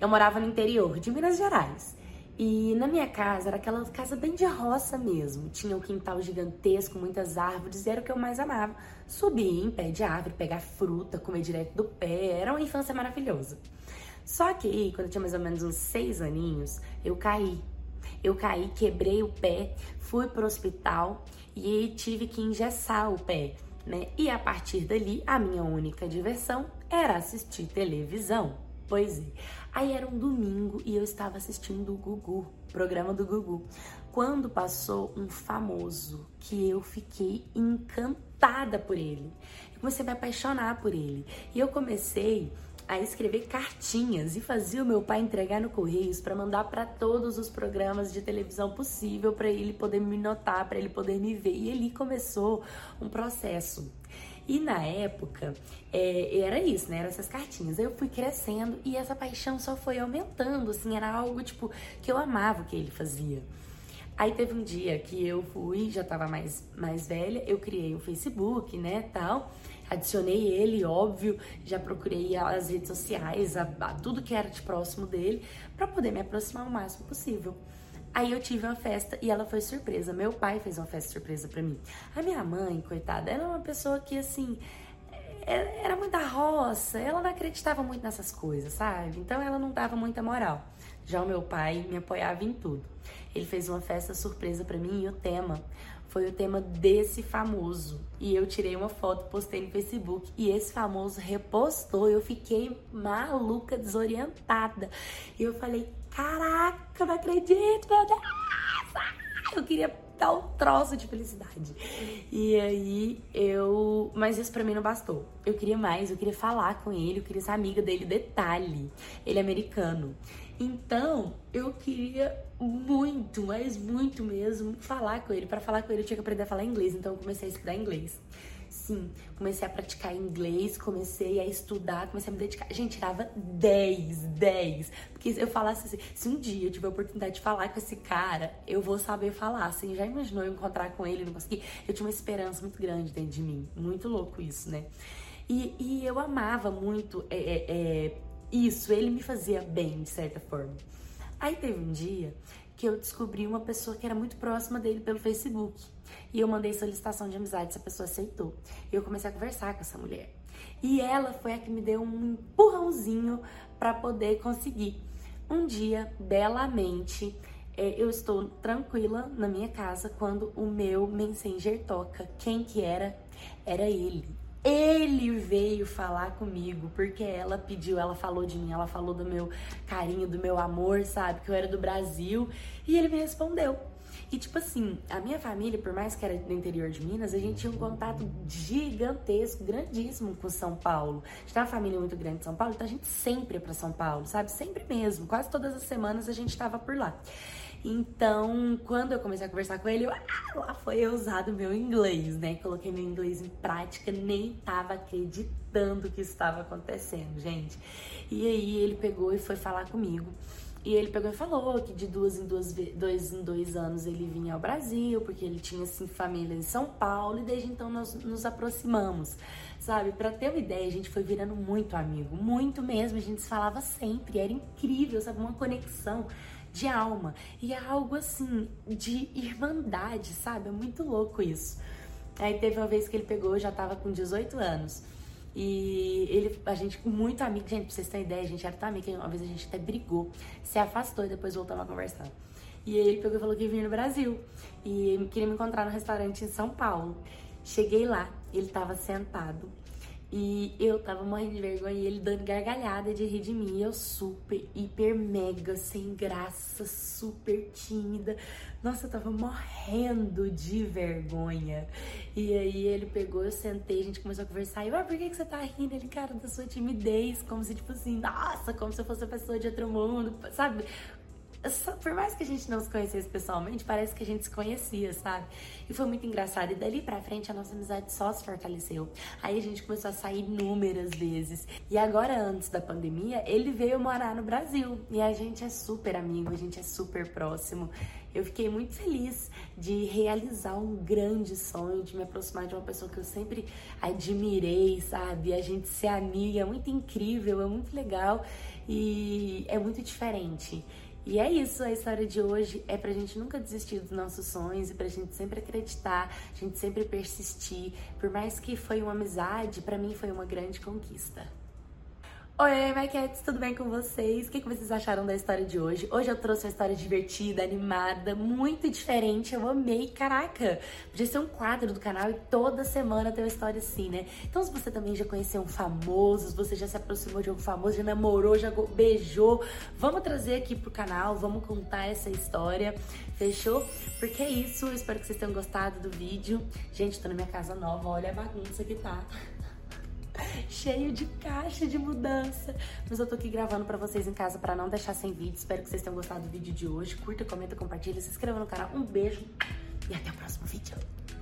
Eu morava no interior de Minas Gerais. E na minha casa era aquela casa bem de roça mesmo. Tinha um quintal gigantesco, muitas árvores, era o que eu mais amava. Subir em pé de árvore, pegar fruta, comer direto do pé. Era uma infância maravilhosa. Só que quando eu tinha mais ou menos uns seis aninhos, eu caí. Eu caí, quebrei o pé, fui pro hospital e tive que engessar o pé. Né? E a partir dali, a minha única diversão era assistir televisão. Pois é. Aí era um domingo e eu estava assistindo o Gugu, programa do Gugu, quando passou um famoso que eu fiquei encantada por ele. Eu comecei a me apaixonar por ele. E eu comecei a escrever cartinhas e fazia o meu pai entregar no Correios para mandar para todos os programas de televisão possível para ele poder me notar, para ele poder me ver. E ali começou um processo. E na época é, era isso, né? Eram essas cartinhas. Eu fui crescendo e essa paixão só foi aumentando, assim, era algo tipo que eu amava o que ele fazia. Aí teve um dia que eu fui, já tava mais, mais velha, eu criei o Facebook, né, tal. Adicionei ele, óbvio, já procurei as redes sociais, a, a tudo que era de próximo dele, para poder me aproximar o máximo possível. Aí eu tive uma festa e ela foi surpresa. Meu pai fez uma festa surpresa para mim. A minha mãe, coitada, ela é uma pessoa que assim é, era muito da roça, ela não acreditava muito nessas coisas, sabe? Então ela não dava muita moral. Já o meu pai me apoiava em tudo. Ele fez uma festa surpresa para mim e o tema foi o tema desse famoso. E eu tirei uma foto, postei no Facebook e esse famoso repostou. Eu fiquei maluca, desorientada. E eu falei: Caraca, não acredito, meu Deus! Eu queria dar um troço de felicidade. E aí eu. Mas isso pra mim não bastou. Eu queria mais, eu queria falar com ele, eu queria ser amiga dele. Detalhe: ele é americano. Então eu queria muito, mas muito mesmo, falar com ele. Para falar com ele eu tinha que aprender a falar inglês, então eu comecei a estudar inglês. Sim, comecei a praticar inglês, comecei a estudar, comecei a me dedicar. Gente, tirava 10, 10. Porque eu falasse assim, se um dia eu tiver a oportunidade de falar com esse cara, eu vou saber falar. Assim, já imaginou eu encontrar com ele, não conseguir? Eu tinha uma esperança muito grande dentro de mim. Muito louco isso, né? E, e eu amava muito é, é, é, isso, ele me fazia bem, de certa forma. Aí teve um dia que eu descobri uma pessoa que era muito próxima dele pelo Facebook. E eu mandei solicitação de amizade, essa pessoa aceitou. E eu comecei a conversar com essa mulher. E ela foi a que me deu um empurrãozinho para poder conseguir. Um dia, belamente, é, eu estou tranquila na minha casa quando o meu Messenger toca. Quem que era? Era ele. Ele veio falar comigo, porque ela pediu, ela falou de mim, ela falou do meu carinho, do meu amor, sabe? Que eu era do Brasil. E ele me respondeu. E tipo assim, a minha família, por mais que era do interior de Minas, a gente tinha um contato gigantesco, grandíssimo com São Paulo. A gente tem uma família muito grande de São Paulo, então a gente sempre ia pra São Paulo, sabe? Sempre mesmo. Quase todas as semanas a gente tava por lá. Então, quando eu comecei a conversar com ele, eu, ah, lá foi usado meu inglês, né? Coloquei meu inglês em prática, nem tava acreditando que estava acontecendo, gente. E aí ele pegou e foi falar comigo. E ele pegou e falou que de duas em duas, dois em dois anos ele vinha ao Brasil, porque ele tinha assim família em São Paulo, e desde então nós nos aproximamos, sabe? Para ter uma ideia, a gente foi virando muito amigo, muito mesmo, a gente se falava sempre, era incrível, sabe? Uma conexão de alma. E é algo assim, de irmandade, sabe? É muito louco isso. Aí teve uma vez que ele pegou, eu já tava com 18 anos. E ele, a gente, muito amigo, gente, pra vocês terem ideia, a gente era tão amigo uma vez a gente até brigou, se afastou e depois voltamos a conversar. E ele pegou e falou que vinha no Brasil e queria me encontrar no restaurante em São Paulo. Cheguei lá, ele tava sentado e eu tava morrendo de vergonha e ele dando gargalhada de rir de mim. E eu super, hiper, mega, sem graça, super tímida. Nossa, eu tava morrendo de vergonha. E aí ele pegou, eu sentei, a gente começou a conversar. E eu, ah, por que, que você tá rindo? Ele, cara, da sua timidez. Como se, tipo assim, nossa, como se eu fosse a pessoa de outro mundo, sabe? Por mais que a gente não se conhecesse pessoalmente, parece que a gente se conhecia, sabe? E foi muito engraçado. E dali pra frente a nossa amizade só se fortaleceu. Aí a gente começou a sair inúmeras vezes. E agora, antes da pandemia, ele veio morar no Brasil. E a gente é super amigo, a gente é super próximo. Eu fiquei muito feliz de realizar um grande sonho, de me aproximar de uma pessoa que eu sempre admirei, sabe? A gente ser amiga, é muito incrível, é muito legal. e é muito diferente. E é isso, a história de hoje é pra gente nunca desistir dos nossos sonhos e pra gente sempre acreditar, a gente sempre persistir. Por mais que foi uma amizade, para mim foi uma grande conquista. Oi, Maquettes, tudo bem com vocês? O que vocês acharam da história de hoje? Hoje eu trouxe uma história divertida, animada, muito diferente. Eu amei, caraca! Podia ser um quadro do canal e toda semana ter uma história assim, né? Então, se você também já conheceu um famoso, se você já se aproximou de um famoso, já namorou, já beijou, vamos trazer aqui pro canal, vamos contar essa história, fechou? Porque é isso, eu espero que vocês tenham gostado do vídeo. Gente, tô na minha casa nova, olha a bagunça que tá cheio de caixa de mudança. Mas eu tô aqui gravando pra vocês em casa pra não deixar sem vídeo. Espero que vocês tenham gostado do vídeo de hoje. Curta, comenta, compartilha, se inscreva no canal. Um beijo e até o próximo vídeo.